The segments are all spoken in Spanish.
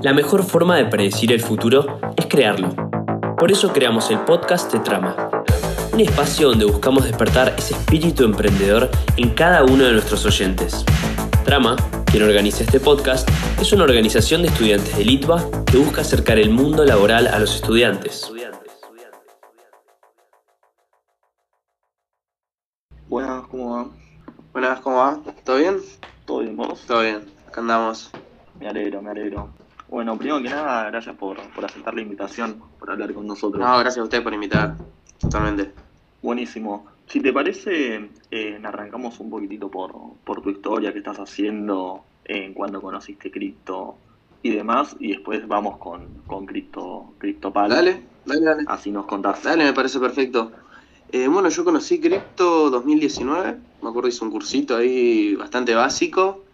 La mejor forma de predecir el futuro es crearlo. Por eso creamos el podcast de Trama, un espacio donde buscamos despertar ese espíritu emprendedor en cada uno de nuestros oyentes. Trama, quien organiza este podcast, es una organización de estudiantes de Litva que busca acercar el mundo laboral a los estudiantes. Buenas, ¿cómo va? Buenas, ¿cómo va? ¿Todo bien? ¿Todo bien vos? Todo bien, acá andamos. Me alegro, me alegro. Bueno, primero que nada, gracias por, por aceptar la invitación, por hablar con nosotros. No, gracias a ustedes por invitar. Totalmente. Buenísimo. Si te parece, eh, arrancamos un poquitito por, por tu historia, qué estás haciendo, en cuando conociste cripto y demás, y después vamos con, con cripto, CryptoPal. Dale, dale, dale. Así nos contás. Dale, me parece perfecto. Eh, bueno, yo conocí cripto 2019. Me acuerdo hice un cursito ahí bastante básico.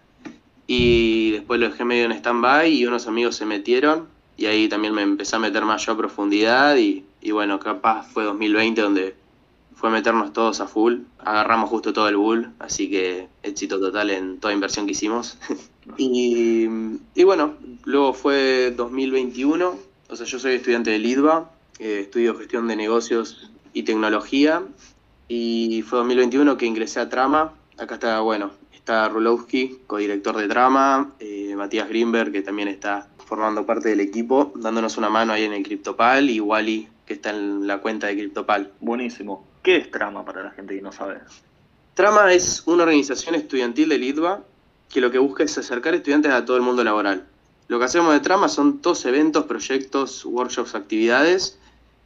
Y después lo dejé medio en stand-by y unos amigos se metieron. Y ahí también me empecé a meter más yo a profundidad. Y, y bueno, capaz fue 2020 donde fue meternos todos a full. Agarramos justo todo el bull, así que éxito total en toda inversión que hicimos. y, y bueno, luego fue 2021. O sea, yo soy estudiante de LIDVA, eh, estudio gestión de negocios y tecnología. Y fue 2021 que ingresé a Trama. Acá está, bueno, está Rulowski, codirector de Trama, eh, Matías Greenberg, que también está formando parte del equipo, dándonos una mano ahí en el CryptoPal, y Wally, que está en la cuenta de CryptoPal. Buenísimo. ¿Qué es Trama para la gente que no sabe? Trama es una organización estudiantil de Litva que lo que busca es acercar estudiantes a todo el mundo laboral. Lo que hacemos de Trama son todos eventos, proyectos, workshops, actividades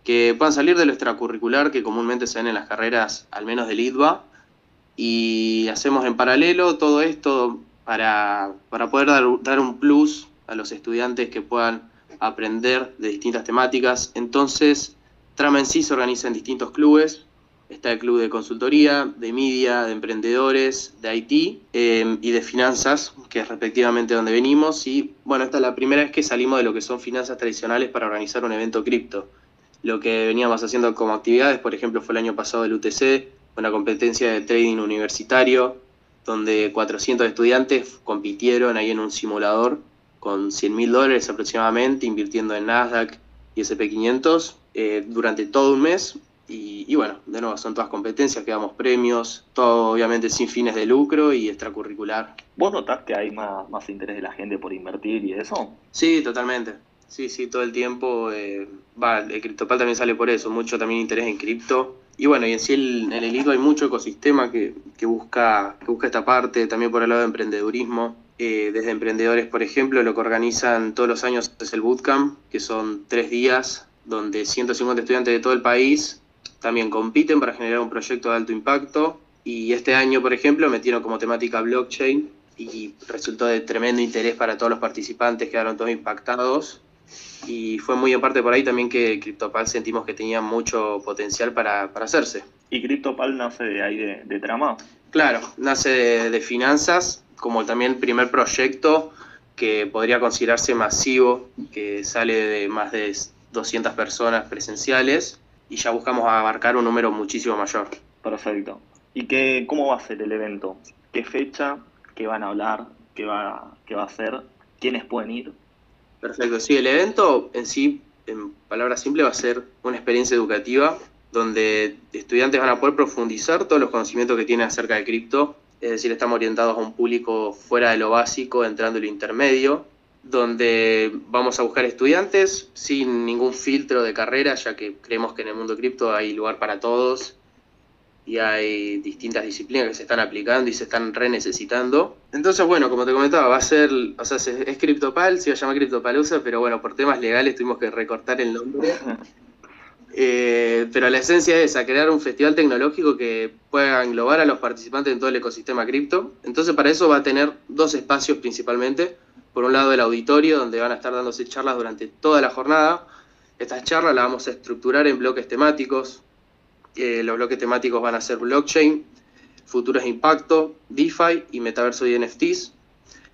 que puedan salir de lo extracurricular que comúnmente se ven en las carreras, al menos de Litva, y hacemos en paralelo todo esto para, para poder dar, dar un plus a los estudiantes que puedan aprender de distintas temáticas. Entonces, Trama en sí se organiza en distintos clubes. Está el club de consultoría, de media, de emprendedores, de IT eh, y de finanzas, que es respectivamente donde venimos. Y bueno, esta es la primera vez que salimos de lo que son finanzas tradicionales para organizar un evento cripto. Lo que veníamos haciendo como actividades, por ejemplo, fue el año pasado el UTC, una competencia de trading universitario, donde 400 estudiantes compitieron ahí en un simulador con 100 mil dólares aproximadamente, invirtiendo en Nasdaq y SP500 eh, durante todo un mes. Y, y, bueno, de nuevo, son todas competencias que damos premios, todo obviamente sin fines de lucro y extracurricular. ¿Vos notás que hay más, más interés de la gente por invertir y eso? Sí, totalmente. Sí, sí, todo el tiempo. Eh, va, el CryptoPal también sale por eso, mucho también interés en cripto. Y bueno, y en sí en el hay mucho ecosistema que, que, busca, busca esta parte, también por el lado de emprendedurismo. Eh, desde emprendedores, por ejemplo, lo que organizan todos los años es el Bootcamp, que son tres días donde 150 estudiantes de todo el país también compiten para generar un proyecto de alto impacto. Y este año, por ejemplo, metieron como temática blockchain y resultó de tremendo interés para todos los participantes, quedaron todos impactados. Y fue muy aparte por ahí también que CryptoPal sentimos que tenía mucho potencial para, para hacerse. ¿Y CryptoPal nace de ahí de, de trama? Claro, nace de, de finanzas, como también el primer proyecto que podría considerarse masivo, que sale de más de 200 personas presenciales y ya buscamos abarcar un número muchísimo mayor. Perfecto. ¿Y qué, cómo va a ser el evento? ¿Qué fecha? ¿Qué van a hablar? ¿Qué va, qué va a ser? ¿Quiénes pueden ir? Perfecto, sí, el evento en sí, en palabras simples, va a ser una experiencia educativa donde estudiantes van a poder profundizar todos los conocimientos que tienen acerca de cripto, es decir, estamos orientados a un público fuera de lo básico, entrando en lo intermedio, donde vamos a buscar estudiantes sin ningún filtro de carrera, ya que creemos que en el mundo cripto hay lugar para todos y hay distintas disciplinas que se están aplicando y se están re necesitando. Entonces, bueno, como te comentaba, va a ser, o sea, es CryptoPal, se va a llamar CryptoPalusa, pero bueno, por temas legales tuvimos que recortar el nombre. Eh, pero la esencia es esa, crear un festival tecnológico que pueda englobar a los participantes en todo el ecosistema cripto. Entonces, para eso va a tener dos espacios principalmente. Por un lado, el auditorio, donde van a estar dándose charlas durante toda la jornada. Estas charlas las vamos a estructurar en bloques temáticos, eh, los bloques temáticos van a ser blockchain, futuros de impacto, DeFi y metaverso y NFTs.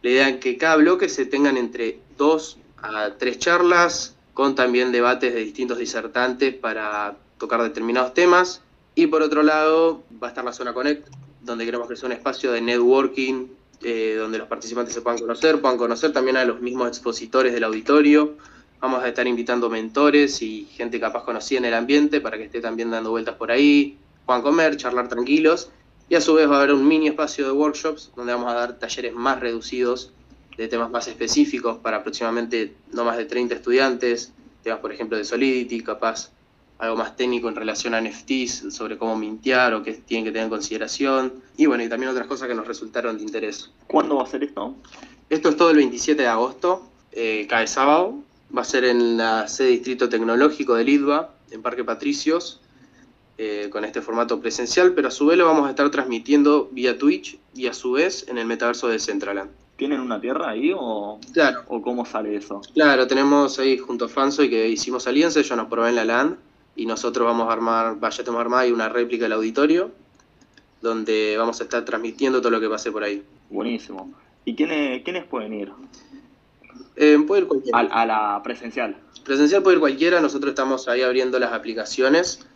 La idea es que cada bloque se tengan entre dos a tres charlas, con también debates de distintos disertantes para tocar determinados temas. Y por otro lado va a estar la zona Connect, donde queremos que sea un espacio de networking eh, donde los participantes se puedan conocer, puedan conocer también a los mismos expositores del auditorio. Vamos a estar invitando mentores y gente capaz conocida en el ambiente para que esté también dando vueltas por ahí, puedan comer, charlar tranquilos. Y a su vez va a haber un mini espacio de workshops donde vamos a dar talleres más reducidos de temas más específicos para aproximadamente no más de 30 estudiantes, temas por ejemplo de Solidity, capaz algo más técnico en relación a NFTs, sobre cómo mintear o qué tienen que tener en consideración, y bueno, y también otras cosas que nos resultaron de interés. ¿Cuándo va a ser esto? Esto es todo el 27 de agosto, eh, cae sábado, va a ser en la sede Distrito Tecnológico de Lidva, en Parque Patricios, eh, con este formato presencial, pero a su vez lo vamos a estar transmitiendo vía Twitch y a su vez en el metaverso de Centraland. ¿Tienen una tierra ahí o, Claro, o cómo sale eso? claro, tenemos ahí junto a Fansoy que hicimos alianza, ellos nos proveen la LAN y nosotros vamos a armar, vaya a tomar más y una réplica del auditorio, donde vamos a estar transmitiendo todo lo que pase por ahí. Buenísimo. ¿Y quiénes, quiénes pueden ir Eh, puede ir cualquiera. a, a la presencial? Presencial puede ir cualquiera, nosotros estamos ahí abriendo las aplicaciones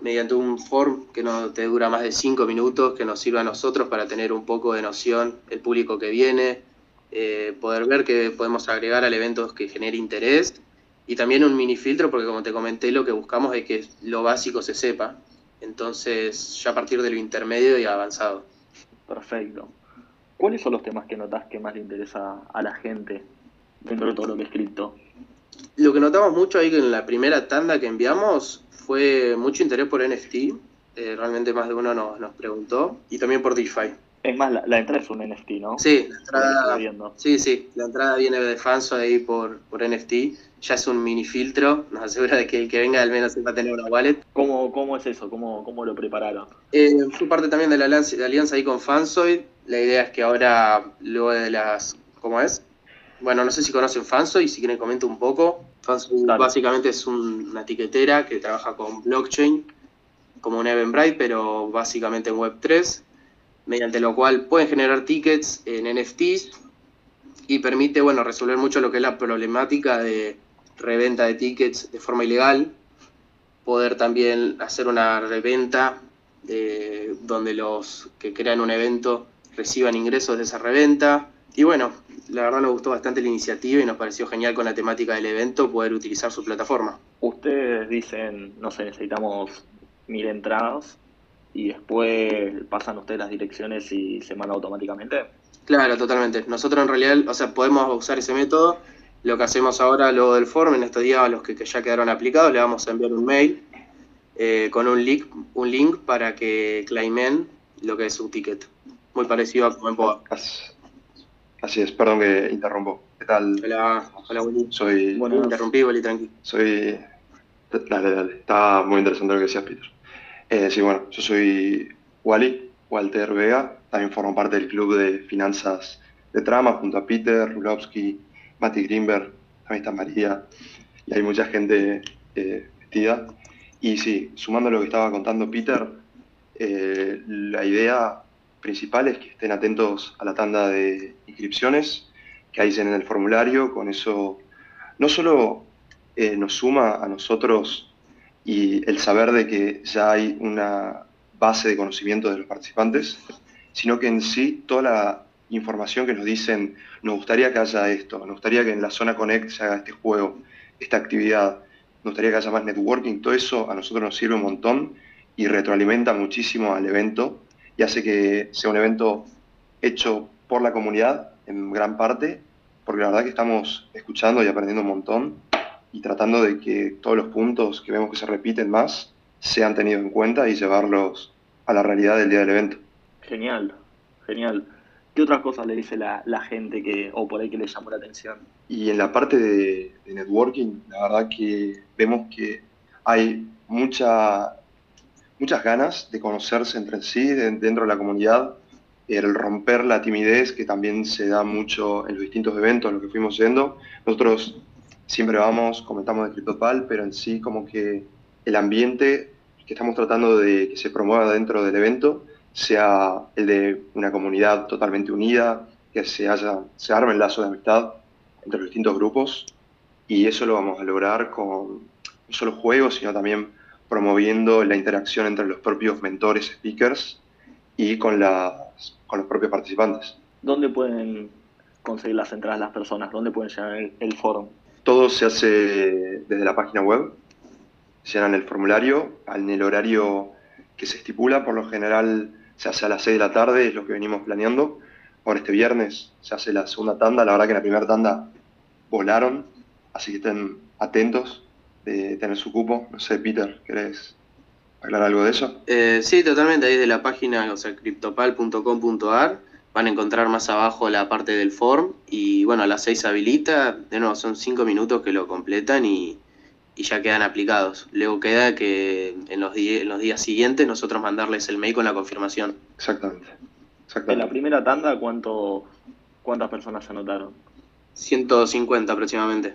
mediante un form que no te dura más de 5 minutos, que nos sirve a nosotros para tener un poco de noción el público que viene, eh, poder ver que podemos agregar al evento que genere interés y también un mini filtro, porque como te comenté, lo que buscamos es que lo básico se sepa, entonces ya a partir de lo intermedio y avanzado. Perfecto. ¿Cuáles son los temas que notas que más le interesa a la gente dentro de todo lo que es cripto? Lo que notamos mucho ahí que en la primera tanda que enviamos fue mucho interés por NFT, eh, realmente más de uno nos, nos preguntó, y también por DeFi. Es más, la, la entrada es un NFT, ¿no? Sí, la entrada, sí, sí, la entrada viene de Fanso ahí por, por NFT, ya es un mini filtro, nos asegura de que el que venga al menos va a tener una wallet. ¿Cómo, cómo es eso? ¿Cómo, cómo lo prepararon? Eh, fue parte también de la alianza, de alianza ahí con Fansoid, la idea es que ahora, luego de las, ¿cómo es? Bueno, no sé si conocen Fansoid, si quieren comento un poco. Dale. básicamente es un- una etiquetera que trabaja con blockchain, como un Eventbrite, pero básicamente en Web3, mediante lo cual pueden generar tickets en NFTs y permite, bueno, resolver mucho lo que es la problemática de reventa de tickets de forma ilegal, poder también hacer una reventa de- donde los que crean un evento reciban ingresos de esa reventa. Y bueno, la verdad nos gustó bastante la iniciativa y nos pareció genial con la temática del evento poder utilizar su plataforma. Ustedes dicen, no sé, necesitamos mil entradas y después pasan ustedes las direcciones y se mandan automáticamente. Claro, totalmente. Nosotros en realidad, o sea, podemos usar ese método. Lo que hacemos ahora, luego del form, en estos días a los que, que ya quedaron aplicados, le vamos a enviar un mail eh, con un link, un link para que claimen lo que es su ticket. Muy parecido a como en. Así, es, perdón que interrumpo. ¿Qué tal? Hola, hola, Willy. Soy, Bueno. Interrumpí, Willy, tranqui. soy, dale, dale, está muy interesante lo que decías, Peter. Eh, sí, bueno, yo soy Wally, Walter Vega, también formo parte del club de finanzas de trama junto a Peter, Rulowski, Mati Greenberg, también está María, y hay mucha gente eh, vestida. Y sí, sumando lo que estaba contando Peter, eh, la idea principal es que estén atentos a la tanda de inscripciones que hay en el formulario, con eso no solo eh, nos suma a nosotros y el saber de que ya hay una base de conocimiento de los participantes, sino que en sí toda la información que nos dicen, nos gustaría que haya esto, nos gustaría que en la zona Connect se haga este juego, esta actividad, nos gustaría que haya más networking, todo eso a nosotros nos sirve un montón y retroalimenta muchísimo al evento y hace que sea un evento hecho por la comunidad en gran parte, porque la verdad que estamos escuchando y aprendiendo un montón y tratando de que todos los puntos que vemos que se repiten más sean tenidos en cuenta y llevarlos a la realidad del día del evento. Genial, genial. ¿Qué otras cosas le dice la, la gente que, o por ahí que le llamó la atención? Y en la parte de, de networking, la verdad que vemos que hay mucha, muchas ganas de conocerse entre sí de- dentro de la comunidad, el romper la timidez que también se da mucho en los distintos eventos a los que fuimos yendo. Nosotros siempre vamos, comentamos de CryptoPal, pero en sí como que el ambiente que estamos tratando de que se promueva dentro del evento sea el de una comunidad totalmente unida, que se, haya, se arme el lazo de amistad entre los distintos grupos y eso lo vamos a lograr con no solo juegos, sino también promoviendo la interacción entre los propios mentores, speakers y con, las, con los propios participantes. ¿dónde pueden conseguir las entradas las personas? ¿Dónde pueden llenar el, el foro? Todo se hace desde la página web, llenan el formulario en el horario que se estipula, por lo general se hace a las 6 de la tarde, es lo que venimos planeando. Ahora este viernes se hace la segunda tanda, la verdad que la primera tanda volaron, así que estén atentos de tener su cupo. No sé, Peter, ¿querés aclarar algo de eso? Eh, sí, totalmente, ahí de la página, o sea, cryptopal.com.ar van a encontrar más abajo la parte del form y bueno, a las 6 habilita, de nuevo son 5 minutos que lo completan y, y, ya quedan aplicados. Luego queda que en los, en los días siguientes nosotros mandarles el mail con la confirmación. Exactamente. En la primera tanda, ¿cuánto, ¿cuántas personas se anotaron? 150 aproximadamente.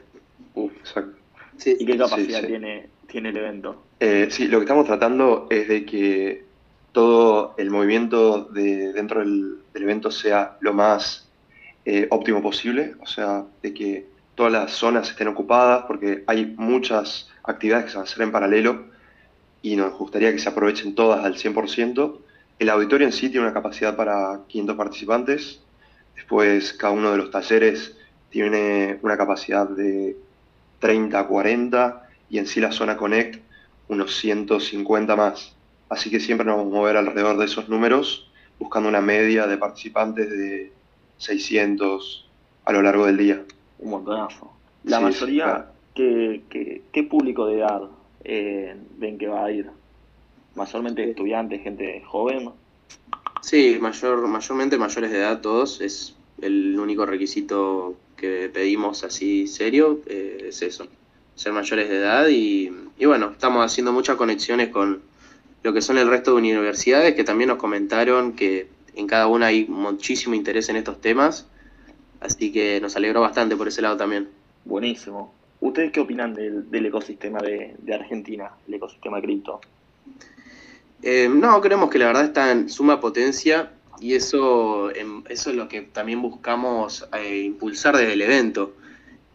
Uf. Exacto. Sí. ¿Y qué capacidad sí. Tiene, tiene el evento? Eh, sí, lo que estamos tratando es de que todo el movimiento de dentro del, del evento sea lo más eh, óptimo posible, o sea, de que todas las zonas estén ocupadas, porque hay muchas actividades que se van a hacer en paralelo y nos gustaría que se aprovechen todas al 100%. El auditorio en sí tiene una capacidad para 500 participantes, después cada uno de los talleres tiene una capacidad de 30 a 40 y en sí la zona Connect unos 150 más. Así que siempre nos vamos a mover alrededor de esos números, buscando una media de participantes de 600 a lo largo del día. Un montonazo. La sí, mayoría, sí, claro. ¿qué, qué, qué, público de edad eh, ven que va a ir? ¿Mayormente estudiantes, gente joven? Sí, mayor, mayormente mayores de edad todos. Es el único requisito que pedimos así serio, eh, es eso, ser mayores de edad y, y bueno, estamos haciendo muchas conexiones con lo que son el resto de universidades que también nos comentaron que en cada una hay muchísimo interés en estos temas, así que nos alegró bastante por ese lado también. Buenísimo. ¿Ustedes qué opinan del, del ecosistema de, de, Argentina, el ecosistema cripto? Eh, no, creemos que la verdad está en suma potencia y eso, eso es lo que también buscamos eh, impulsar desde el evento.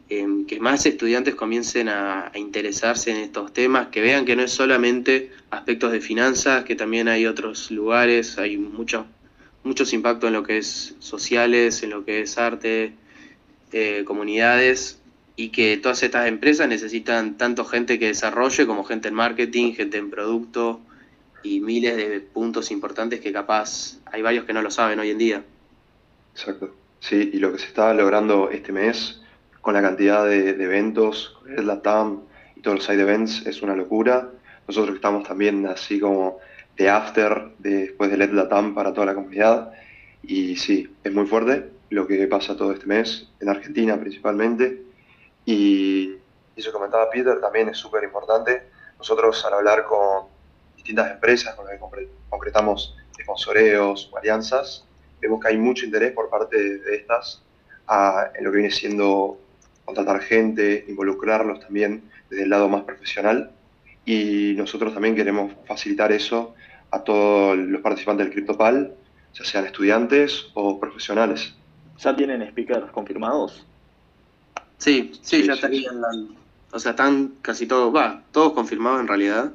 Eh, que más estudiantes comiencen a, interesarse en estos temas, que vean que no es solamente aspectos de finanzas, que también hay otros lugares, hay muchos muchos impactos en lo que es sociales, en lo que es arte, eh, comunidades, y que todas estas empresas necesitan tanto gente que desarrolle como gente en marketing, gente en producto y miles de puntos importantes que capaz hay varios que no lo saben hoy en día. Exacto. Sí, y lo que se está logrando este mes con la cantidad de, de eventos, el LATAM y todos los side events es una locura. Nosotros estamos también así como de after de, después del LATAM para toda la comunidad. Y sí, es muy fuerte lo que pasa todo este mes, en Argentina principalmente. Y eso que comentaba Peter también es súper importante. Nosotros al hablar con distintas empresas con las que concretamos sponsoreos o alianzas, vemos que hay mucho interés por parte de estas a, en lo que viene siendo contratar gente, involucrarlos también desde el lado más profesional y nosotros también queremos facilitar eso a todos los participantes del CryptoPal, ya sean estudiantes o profesionales. ¿Ya tienen speakers confirmados? Sí, sí, sí ya sí, estarían, sí. o sea, están casi todos, va, todos confirmados en realidad.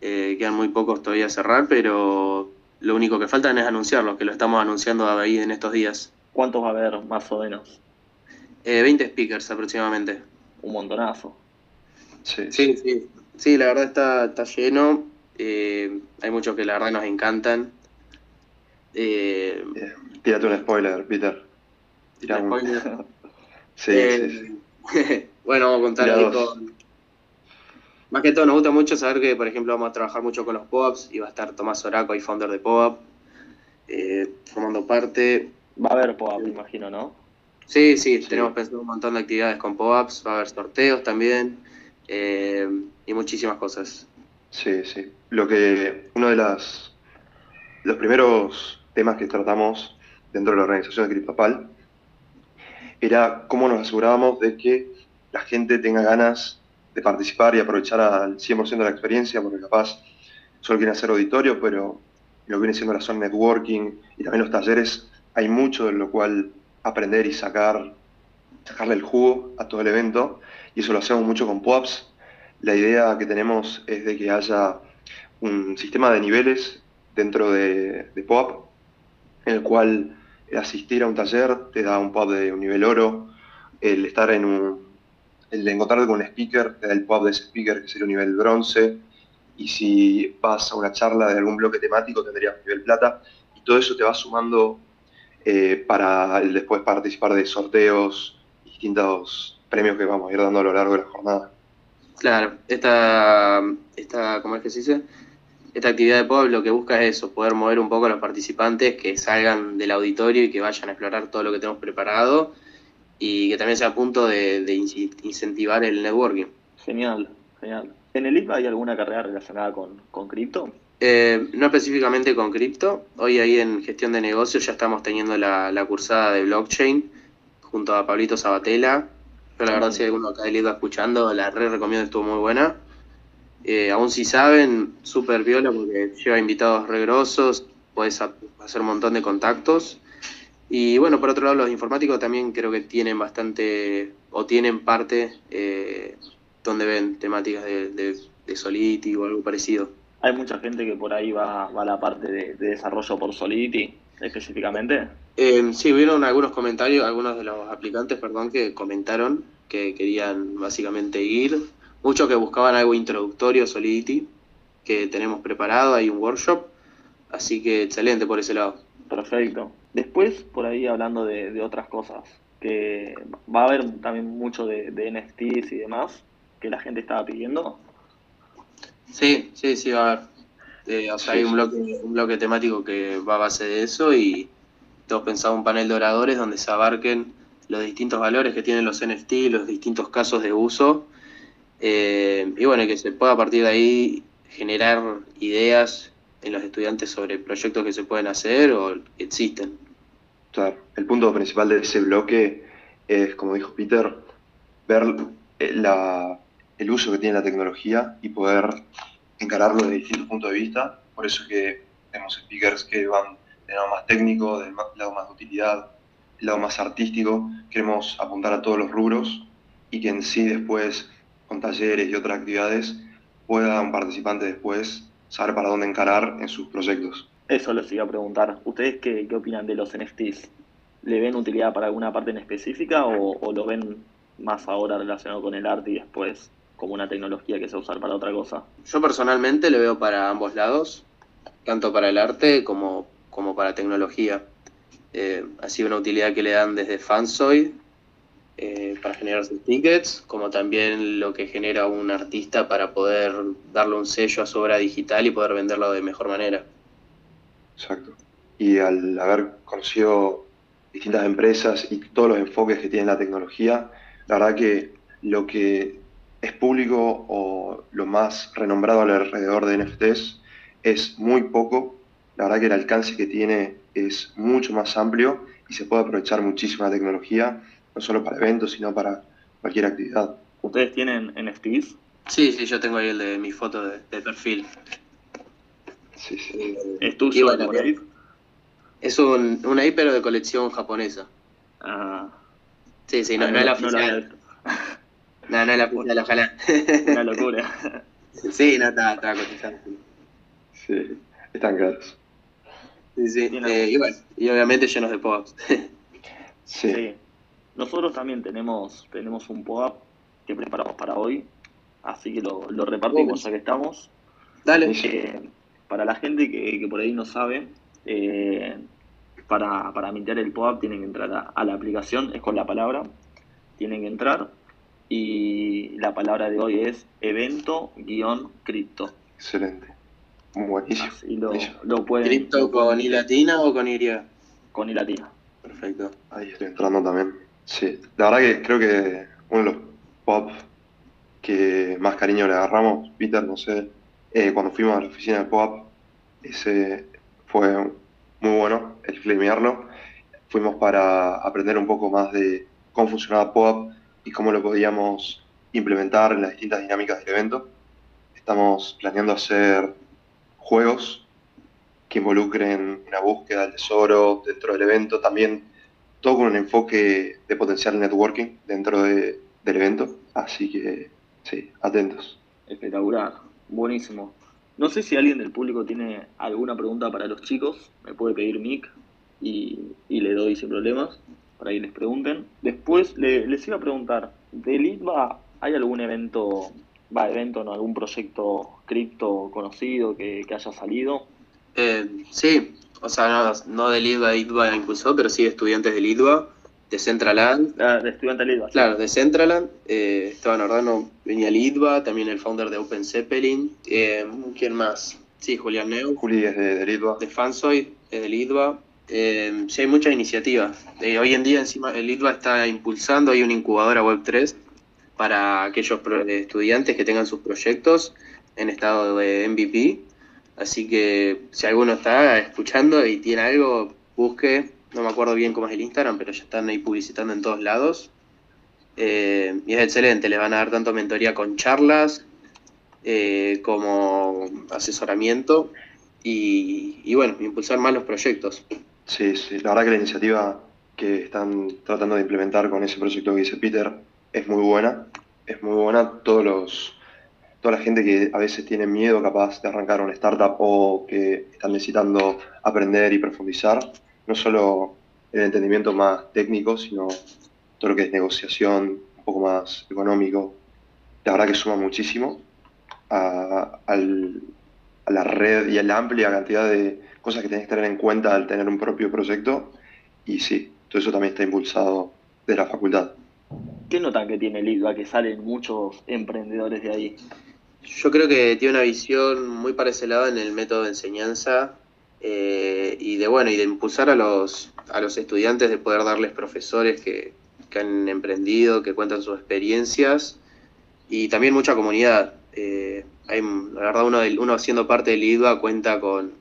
Eh, quedan muy pocos todavía a cerrar, pero lo único que faltan es anunciarlos, que lo estamos anunciando ahí en estos días. ¿Cuántos va a haber más o menos? Eh, 20 speakers aproximadamente. Un montonazo. Sí, sí, sí. Sí, la verdad está, está lleno. Eh, hay muchos que la verdad nos encantan. Eh, Tírate un spoiler, Peter. Tira un spoiler. sí, sí, sí. bueno, vamos a contar con, más que todo nos gusta mucho saber que, por ejemplo, vamos a trabajar mucho con los POAPs y va a estar Tomás Oraco, y founder de POAP, eh, formando parte. Va a haber POAP, me imagino, ¿no? Sí, sí, sí, tenemos pensado un montón de actividades con POAPs, va a haber sorteos también eh, y muchísimas cosas. Sí, sí. Lo que, uno de las, los primeros temas que tratamos dentro de la organización de CryptoPal era cómo nos asegurábamos de que la gente tenga ganas de participar y aprovechar al 100% de la experiencia, porque capaz solo quieren hacer auditorio, pero lo que viene siendo la zona networking y también los talleres, hay mucho de lo cual aprender y sacar, sacarle el jugo a todo el evento, y eso lo hacemos mucho con POAPs. La idea que tenemos es de que haya un sistema de niveles dentro de, de POAP, en el cual asistir a un taller te da un pub de un nivel oro, el estar en un, el encontrarte con un speaker el pub de ese speaker que sería un nivel bronce, y si vas a una charla de algún bloque temático tendrías un nivel plata, y todo eso te va sumando eh, para después participar de sorteos, distintos premios que vamos a ir dando a lo largo de la jornada. Claro, esta, esta ¿cómo es que se dice? Esta actividad de pub lo que busca es eso, poder mover un poco a los participantes que salgan del auditorio y que vayan a explorar todo lo que tenemos preparado y que también sea a punto de, incentivar el networking. Genial, genial. ¿En el IPA hay alguna carrera relacionada con, con cripto? Eh, no específicamente con cripto. Hoy ahí en gestión de negocios ya estamos teniendo la, la cursada de blockchain junto a Pablito Sabatella. Yo la verdad si alguno acá del IPA escuchando, la re recomiendo, estuvo muy buena. Eh, aún si saben, súper viola porque lleva invitados regrosos, puedes hacer un montón de contactos. Y bueno, por otro lado, los informáticos también creo que tienen bastante, o tienen parte eh, donde ven temáticas de, de, Solidity o algo parecido. Hay mucha gente que por ahí va, va a la parte de, desarrollo por Solidity específicamente. Eh, sí, hubieron algunos comentarios, algunos de los aplicantes, perdón, que comentaron que querían básicamente ir muchos que buscaban algo introductorio Solidity, que tenemos preparado, hay un workshop, así que excelente por ese lado. Perfecto. Después, por ahí hablando de, otras cosas, que va a haber también mucho de, NFTs y demás que la gente estaba pidiendo. Sí, sí, sí, va a haber. Eh, o sea, hay un bloque, un bloque temático que va a base de eso y tenemos pensado un panel de oradores donde se abarquen los distintos valores que tienen los NFT, los distintos casos de uso eh, y bueno, que se pueda a partir de ahí generar ideas en los estudiantes sobre proyectos que se pueden hacer o que existen. Claro, el punto principal de ese bloque es, como dijo Peter, ver eh, la, el uso que tiene la tecnología y poder encararlo de distintos puntos de vista. Por eso que tenemos speakers que van del lado más técnico, del lado más de utilidad, del lado más artístico. Queremos apuntar a todos los rubros y que en sí después con talleres y otras actividades, pueda un participante después saber para dónde encarar en sus proyectos. Eso les iba a preguntar. ¿Ustedes qué, qué opinan de los NFTs? ¿Le ven utilidad para alguna parte en específica o, lo ven más ahora relacionado con el arte y después como una tecnología que se va a usar para otra cosa? Yo personalmente lo veo para ambos lados, tanto para el arte como, como para tecnología. Eh, así una utilidad que le dan desde Fansoid eh, para generar sus tickets, como también lo que genera un artista para poder darle un sello a su obra digital y poder venderlo de mejor manera. Exacto. Y al haber conocido distintas empresas y todos los enfoques que tiene la tecnología, la verdad que lo que es público o lo más renombrado alrededor de NFTs es muy poco. La verdad que el alcance que tiene es mucho más amplio y se puede aprovechar muchísimo la tecnología no solo para eventos, sino para cualquier actividad. ¿Ustedes tienen NFTs? Sí, sí, yo tengo ahí el de mi foto de, perfil. Sí, sí. ¿Es tuyo? Bueno, es un, una pero de colección japonesa. Ah. Sí, sí, no, ah, no, es la oficial. No, no, es la oficial, ojalá. Una locura. sí, no, estaba, estaba cotizando. Sí, están caros. Sí, sí, eh, y bueno, y obviamente llenos de pops. sí. sí. Nosotros también tenemos, tenemos un pop-up que preparamos para hoy, así que lo, repartimos ya que estamos. Dale. Eh, para la gente que, por ahí no sabe, eh, para, para mintear el pop-up tienen que entrar a, la aplicación, es con la palabra, tienen que entrar y la palabra de hoy es evento-cripto. Excelente. Buenísimo. Así lo, lo pueden, ¿Cripto con I latina o con Y? Con I latina. Perfecto. Ahí estoy entrando también. Sí, la verdad que creo que uno de los pop que más cariño le agarramos, Peter, no sé, eh, cuando fuimos a la oficina de pop, ese fue muy bueno el flamearlo. Fuimos para aprender un poco más de cómo funcionaba pop y cómo lo podíamos implementar en las distintas dinámicas del evento. Estamos planeando hacer juegos que involucren una búsqueda del tesoro dentro del evento, también todo con un enfoque de potencial networking dentro del evento. Así que, sí, atentos. Espectacular, buenísimo. No sé si alguien del público tiene alguna pregunta para los chicos, me puede pedir mic y, le doy sin problemas, para que les pregunten. Después les iba a preguntar, ¿de Litva hay algún evento, va, evento, no, algún proyecto cripto conocido que, haya salido? Eh, sí, o sea, no, de Litva, Litva impulsó, pero sí de estudiantes de Litva, de Centraland. Ah, de estudiantes de Litva. Claro, de Centraland. Eh, Esteban Ordano venía Litva, también el founder de Open Zeppelin. Eh, ¿Quién más? Sí, Julián Neu. Juli es de, de Litva. De Fansoid, es de Litva. Eh, sí, hay muchas iniciativas. Eh, hoy en día encima el Litva está impulsando, hay una incubadora Web3 para aquellos estudiantes que tengan sus proyectos en estado de MVP Así que si alguno está escuchando y tiene algo, busque. No me acuerdo bien cómo es el Instagram, pero ya están ahí publicitando en todos lados. Eh, y es excelente, les van a dar tanto mentoría con charlas eh, como asesoramiento y, y, bueno, impulsar más los proyectos. Sí, sí, la verdad que la iniciativa que están tratando de implementar con ese proyecto que dice Peter es muy buena, es muy buena. Todos los, toda la gente que a veces tiene miedo capaz de arrancar una startup o que están necesitando aprender y profundizar, no solo el entendimiento más técnico, sino todo lo que es negociación, un poco más económico. La verdad que suma muchísimo a, la red y a la amplia cantidad de cosas que tenés que tener en cuenta al tener un propio proyecto. Y sí, todo eso también está impulsado de la facultad. ¿Qué notan que tiene Lidva que salen muchos emprendedores de ahí? Yo creo que tiene una visión muy lado en el método de enseñanza eh, y de bueno y de impulsar a los, a los estudiantes de poder darles profesores que, han emprendido, que cuentan sus experiencias y también mucha comunidad. Eh, hay, la verdad, uno, uno siendo parte del IDVA cuenta con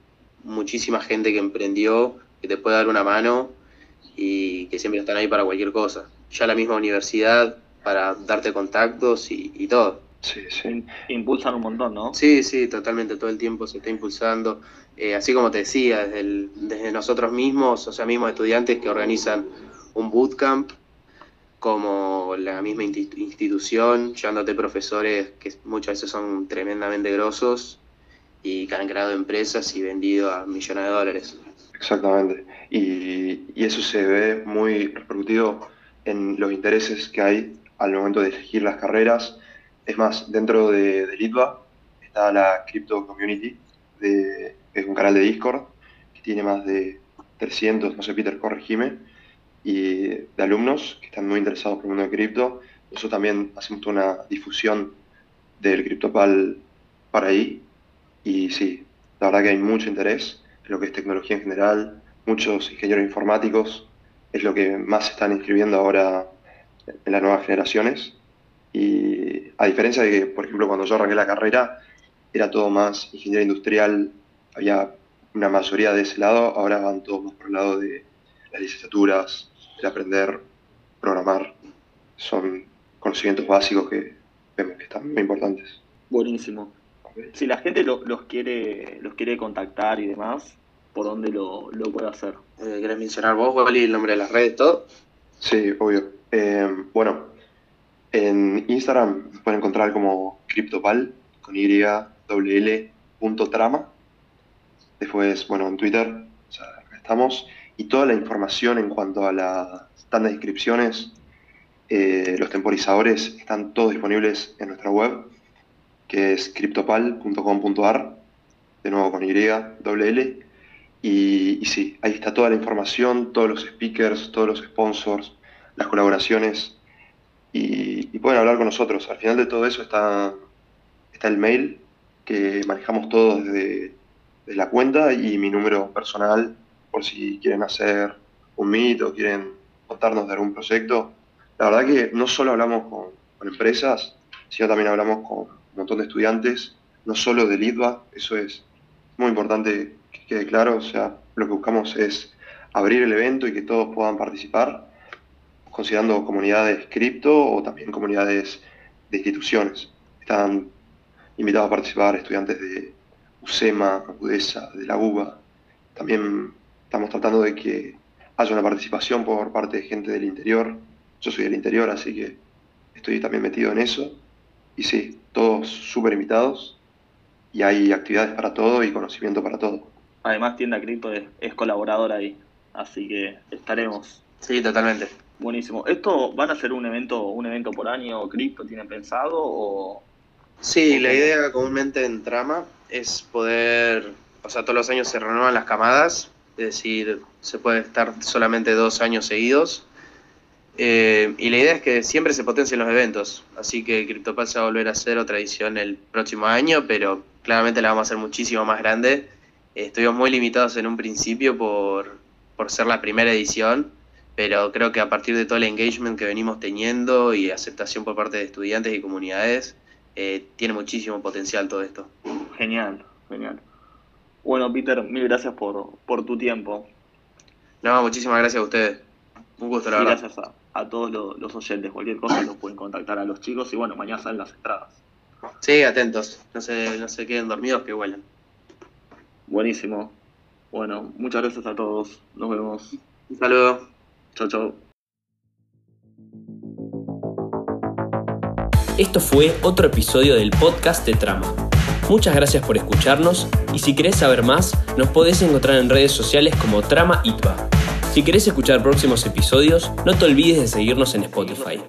muchísima gente que emprendió, que te puede dar una mano y que siempre están ahí para cualquier cosa. Ya la misma universidad para darte contactos y todo. Sí, sí. Impulsan un montón, ¿no? Sí, sí, totalmente, todo el tiempo se está impulsando. Eh, así como te decía, desde, desde nosotros mismos, o sea, mismos estudiantes que organizan un bootcamp, como la misma institución, llevándote profesores que muchas veces son tremendamente grosos y que han creado empresas y vendido a millones de dólares. Exactamente. Y, y eso se ve muy repercutido en los intereses que hay al momento de elegir las carreras es más, dentro de, de Litva está la Crypto Community, que es un canal de Discord que tiene más de 300, no sé, Peter, corregime, y de alumnos que están muy interesados por el mundo de cripto. Nosotros también hacemos una difusión del CryptoPal para ahí. Y sí, la verdad que hay mucho interés en lo que es tecnología en general, muchos ingenieros informáticos, es lo que más se están inscribiendo ahora en las nuevas generaciones. Y a diferencia de que, por ejemplo, cuando yo arranqué la carrera, era todo más ingeniería industrial, había una mayoría de ese lado, ahora van todos más por el lado de las licenciaturas, de aprender a programar. Son conocimientos básicos que vemos que están muy importantes. Buenísimo. Si la gente los, quiere, los quiere contactar y demás, ¿por dónde lo, puede hacer? Eh, ¿Querés mencionar vos, Wally, el nombre de las redes, todo? Sí, obvio. Eh, bueno, en Instagram pueden encontrar como CryptoPal con y trama. Después, bueno, en Twitter, o estamos. Y toda la información en cuanto a las tandas de inscripciones, eh, los temporizadores, están todos disponibles en nuestra web, que es cryptopal.com.ar, de nuevo con Y, L. Y, y sí, ahí está toda la información, todos los speakers, todos los sponsors, las colaboraciones y, pueden hablar con nosotros. Al final de todo eso está, está el mail que manejamos todos desde, la cuenta y mi número personal por si quieren hacer un meet o quieren contarnos de algún proyecto. La verdad que no solo hablamos con, empresas, sino también hablamos con un montón de estudiantes, no solo de IDVA, eso es muy importante que quede claro, o sea, lo que buscamos es abrir el evento y que todos puedan participar considerando comunidades cripto o también comunidades de instituciones. Están invitados a participar estudiantes de UCEMA, UDESA, de la UBA. También estamos tratando de que haya una participación por parte de gente del interior. Yo soy del interior, así que estoy también metido en eso. Y sí, todos súper invitados y hay actividades para todo y conocimiento para todo. Además, Tienda Cripto es, colaboradora ahí. así que estaremos. Sí, totalmente. Buenísimo. ¿Esto van a ser un evento, un evento por año, cripto, tienen pensado? O... Sí, la idea comúnmente en trama es poder, o sea, todos los años se renuevan las camadas, es decir, se puede estar solamente dos años seguidos. Eh, y la idea es que siempre se potencien los eventos, así que CryptoPal se va a volver a hacer otra edición el próximo año, pero claramente la vamos a hacer muchísimo más grande. Eh, estuvimos muy limitados en un principio por, por ser la primera edición, pero creo que a partir de todo el engagement que venimos teniendo y aceptación por parte de estudiantes y comunidades, eh, tiene muchísimo potencial todo esto. Genial, genial. Bueno, Peter, mil gracias por, por tu tiempo. No, muchísimas gracias a ustedes. Un gusto, la verdad. gracias a, a todos los, los oyentes. Cualquier cosa los pueden contactar a los chicos y bueno, mañana salen las entradas. Sí, atentos. No se, no se queden dormidos, que vuelan. Buenísimo. Bueno, muchas gracias a todos. Nos vemos. Un saludo. Chau, chau. Esto fue otro episodio del podcast de Trama. Muchas gracias por escucharnos y si querés saber más, nos podés encontrar en redes sociales como Trama ITBA. Si querés escuchar próximos episodios, no te olvides de seguirnos en Spotify.